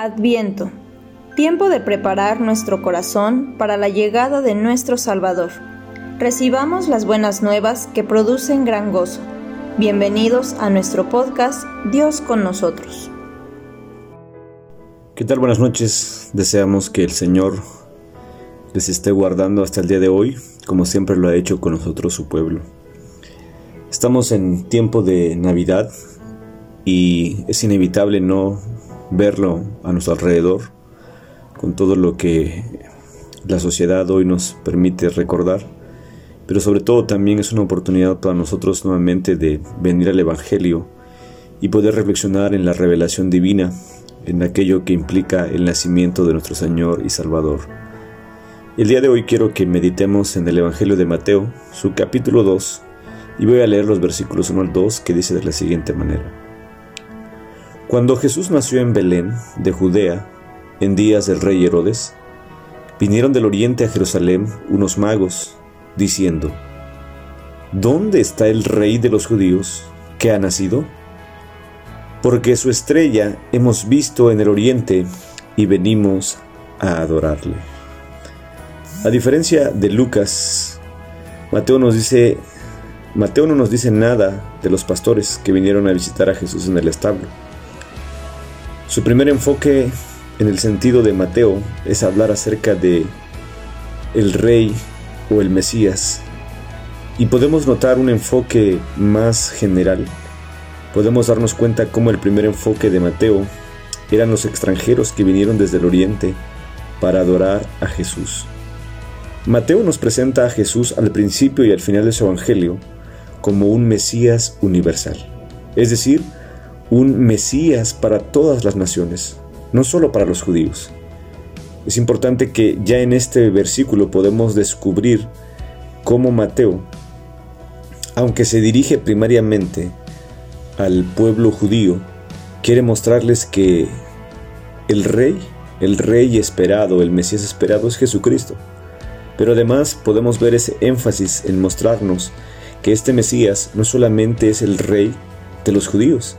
Adviento. Tiempo de preparar nuestro corazón para la llegada de nuestro Salvador. Recibamos las buenas nuevas que producen gran gozo. Bienvenidos a nuestro podcast Dios con nosotros. ¿Qué tal? Buenas noches. Deseamos que el Señor les esté guardando hasta el día de hoy, como siempre lo ha hecho con nosotros su pueblo. Estamos en tiempo de Navidad y es inevitable no verlo a nuestro alrededor, con todo lo que la sociedad hoy nos permite recordar, pero sobre todo también es una oportunidad para nosotros nuevamente de venir al Evangelio y poder reflexionar en la revelación divina, en aquello que implica el nacimiento de nuestro Señor y Salvador. El día de hoy quiero que meditemos en el Evangelio de Mateo, su capítulo 2, y voy a leer los versículos 1 al 2 que dice de la siguiente manera. Cuando Jesús nació en Belén, de Judea, en días del rey Herodes, vinieron del oriente a Jerusalén unos magos, diciendo, ¿Dónde está el rey de los judíos que ha nacido? Porque su estrella hemos visto en el oriente y venimos a adorarle. A diferencia de Lucas, Mateo no nos dice nada de los pastores que vinieron a visitar a Jesús en el establo. Su primer enfoque en el sentido de Mateo es hablar acerca de el rey o el Mesías. Y podemos notar un enfoque más general. Podemos darnos cuenta cómo el primer enfoque de Mateo eran los extranjeros que vinieron desde el oriente para adorar a Jesús. Mateo nos presenta a Jesús al principio y al final de su evangelio como un Mesías universal, es decir, un Mesías para todas las naciones, no solo para los judíos. Es importante que ya en este versículo podemos descubrir cómo Mateo, aunque se dirige primariamente al pueblo judío, quiere mostrarles que el rey, el rey esperado, el Mesías esperado es Jesucristo. Pero además podemos ver ese énfasis en mostrarnos que este Mesías no solamente es el rey de los judíos,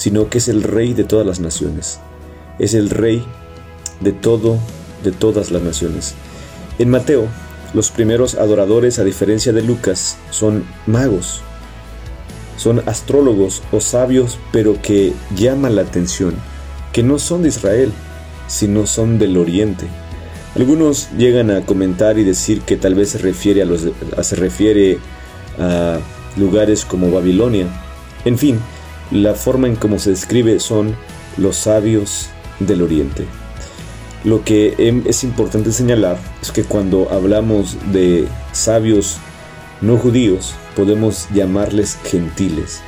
sino que es el rey de todas las naciones. Es el rey de todo, de todas las naciones. En Mateo, los primeros adoradores, a diferencia de Lucas, son magos. Son astrólogos o sabios, pero que llaman la atención, que no son de Israel, sino son del oriente. Algunos llegan a comentar y decir que tal vez se refiere a, los, se refiere a lugares como Babilonia. En fin, la forma en cómo se describe son los sabios del oriente. Lo que em, es importante señalar es que cuando hablamos de sabios no judíos, podemos llamarles gentiles.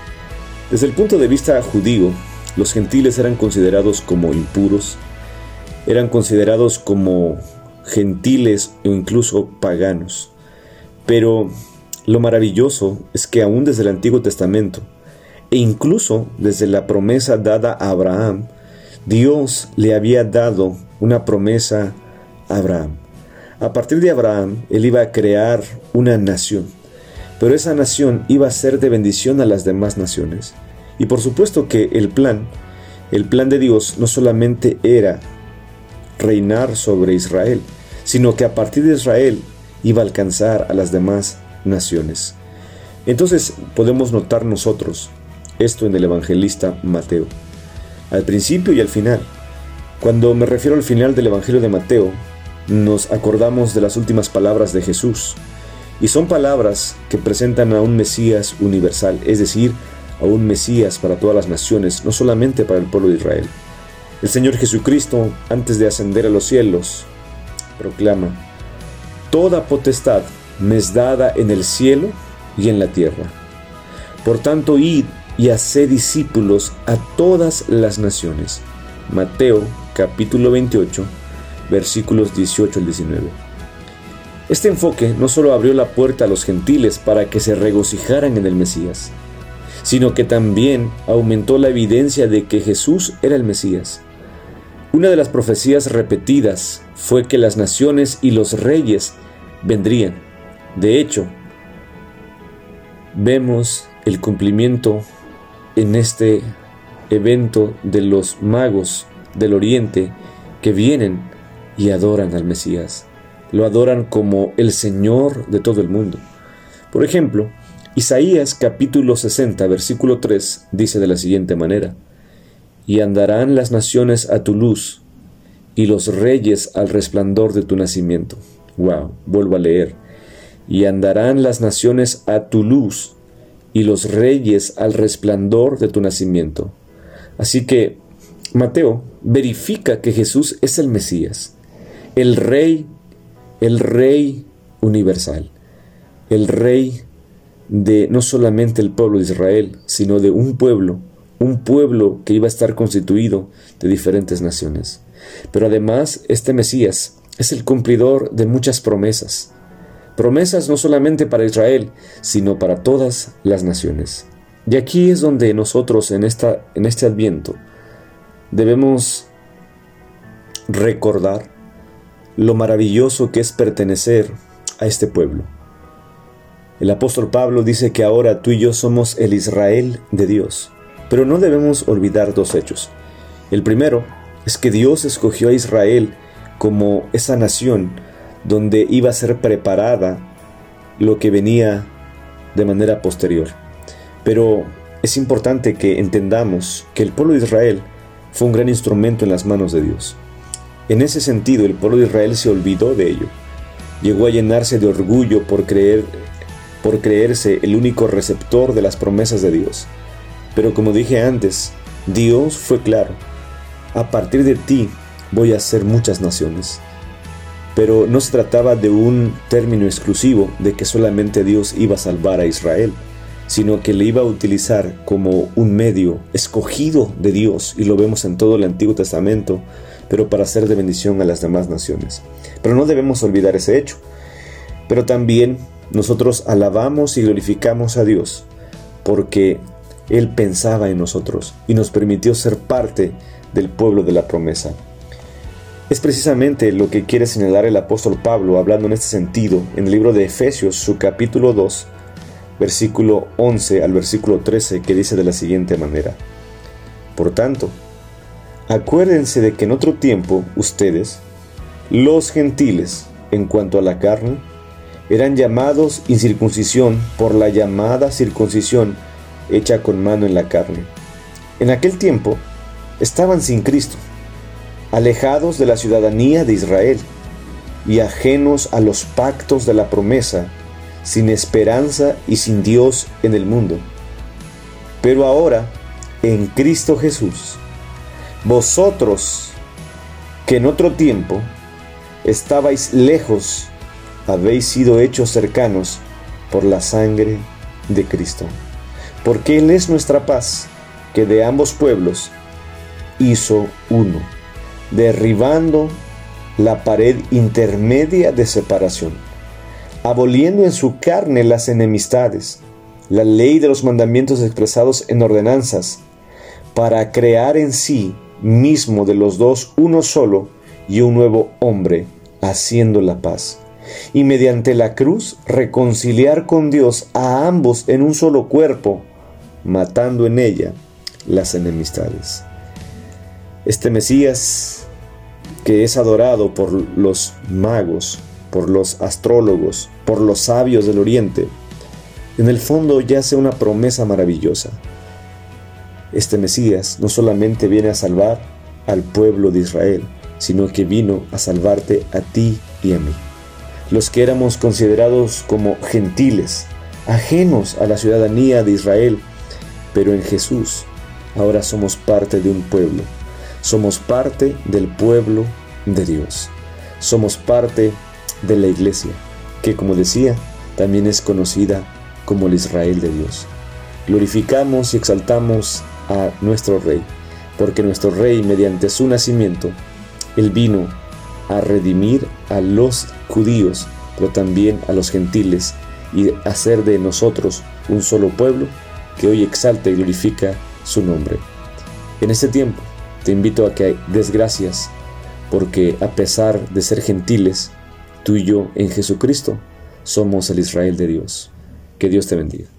Desde el punto de vista judío, los gentiles eran considerados como impuros, eran considerados como gentiles o incluso paganos. Pero lo maravilloso es que aún desde el Antiguo Testamento, e incluso desde la promesa dada a Abraham, Dios le había dado una promesa a Abraham. A partir de Abraham, él iba a crear una nación, pero esa nación iba a ser de bendición a las demás naciones. Y por supuesto que el plan, el plan de Dios no solamente era reinar sobre Israel, sino que a partir de Israel iba a alcanzar a las demás naciones. Entonces podemos notar nosotros esto en el evangelista Mateo. Al principio y al final. Cuando me refiero al final del Evangelio de Mateo, nos acordamos de las últimas palabras de Jesús. Y son palabras que presentan a un Mesías universal, es decir, a un Mesías para todas las naciones, no solamente para el pueblo de Israel. El Señor Jesucristo, antes de ascender a los cielos, proclama, Toda potestad me es dada en el cielo y en la tierra. Por tanto, id y hacer discípulos a todas las naciones. Mateo capítulo 28 versículos 18 al 19. Este enfoque no solo abrió la puerta a los gentiles para que se regocijaran en el Mesías, sino que también aumentó la evidencia de que Jesús era el Mesías. Una de las profecías repetidas fue que las naciones y los reyes vendrían. De hecho, vemos el cumplimiento en este evento de los magos del oriente que vienen y adoran al Mesías. Lo adoran como el Señor de todo el mundo. Por ejemplo, Isaías capítulo 60, versículo 3 dice de la siguiente manera, Y andarán las naciones a tu luz, y los reyes al resplandor de tu nacimiento. Wow, vuelvo a leer. Y andarán las naciones a tu luz, y los reyes al resplandor de tu nacimiento. Así que Mateo verifica que Jesús es el Mesías, el Rey, el Rey universal, el Rey de no solamente el pueblo de Israel, sino de un pueblo, un pueblo que iba a estar constituido de diferentes naciones. Pero además, este Mesías es el cumplidor de muchas promesas, promesas no solamente para Israel, sino para todas las naciones. Y aquí es donde nosotros en, esta, en este adviento debemos recordar lo maravilloso que es pertenecer a este pueblo. El apóstol Pablo dice que ahora tú y yo somos el Israel de Dios, pero no debemos olvidar dos hechos. El primero es que Dios escogió a Israel como esa nación donde iba a ser preparada lo que venía de manera posterior. Pero es importante que entendamos que el pueblo de Israel fue un gran instrumento en las manos de Dios. En ese sentido, el pueblo de Israel se olvidó de ello. Llegó a llenarse de orgullo por creer por creerse el único receptor de las promesas de Dios. Pero como dije antes, Dios fue claro. A partir de ti voy a hacer muchas naciones. Pero no se trataba de un término exclusivo de que solamente Dios iba a salvar a Israel sino que le iba a utilizar como un medio escogido de Dios, y lo vemos en todo el Antiguo Testamento, pero para ser de bendición a las demás naciones. Pero no debemos olvidar ese hecho. Pero también nosotros alabamos y glorificamos a Dios, porque Él pensaba en nosotros y nos permitió ser parte del pueblo de la promesa. Es precisamente lo que quiere señalar el apóstol Pablo hablando en este sentido en el libro de Efesios, su capítulo 2, versículo 11 al versículo 13, que dice de la siguiente manera. Por tanto, acuérdense de que en otro tiempo ustedes, los gentiles, en cuanto a la carne, eran llamados incircuncisión por la llamada circuncisión hecha con mano en la carne. En aquel tiempo estaban sin Cristo, alejados de la ciudadanía de Israel y ajenos a los pactos de la promesa sin esperanza y sin Dios en el mundo. Pero ahora, en Cristo Jesús, vosotros que en otro tiempo estabais lejos, habéis sido hechos cercanos por la sangre de Cristo. Porque Él es nuestra paz, que de ambos pueblos hizo uno, derribando la pared intermedia de separación aboliendo en su carne las enemistades, la ley de los mandamientos expresados en ordenanzas, para crear en sí mismo de los dos uno solo y un nuevo hombre, haciendo la paz, y mediante la cruz reconciliar con Dios a ambos en un solo cuerpo, matando en ella las enemistades. Este Mesías, que es adorado por los magos, por los astrólogos, por los sabios del oriente, en el fondo yace una promesa maravillosa. Este Mesías no solamente viene a salvar al pueblo de Israel, sino que vino a salvarte a ti y a mí. Los que éramos considerados como gentiles, ajenos a la ciudadanía de Israel, pero en Jesús ahora somos parte de un pueblo, somos parte del pueblo de Dios, somos parte de la iglesia, que como decía, también es conocida como el Israel de Dios. Glorificamos y exaltamos a nuestro Rey, porque nuestro Rey, mediante su nacimiento, Él vino a redimir a los judíos, pero también a los gentiles, y hacer de nosotros un solo pueblo que hoy exalta y glorifica su nombre. En este tiempo te invito a que des gracias, porque a pesar de ser gentiles, Tú y yo en Jesucristo somos el Israel de Dios. Que Dios te bendiga.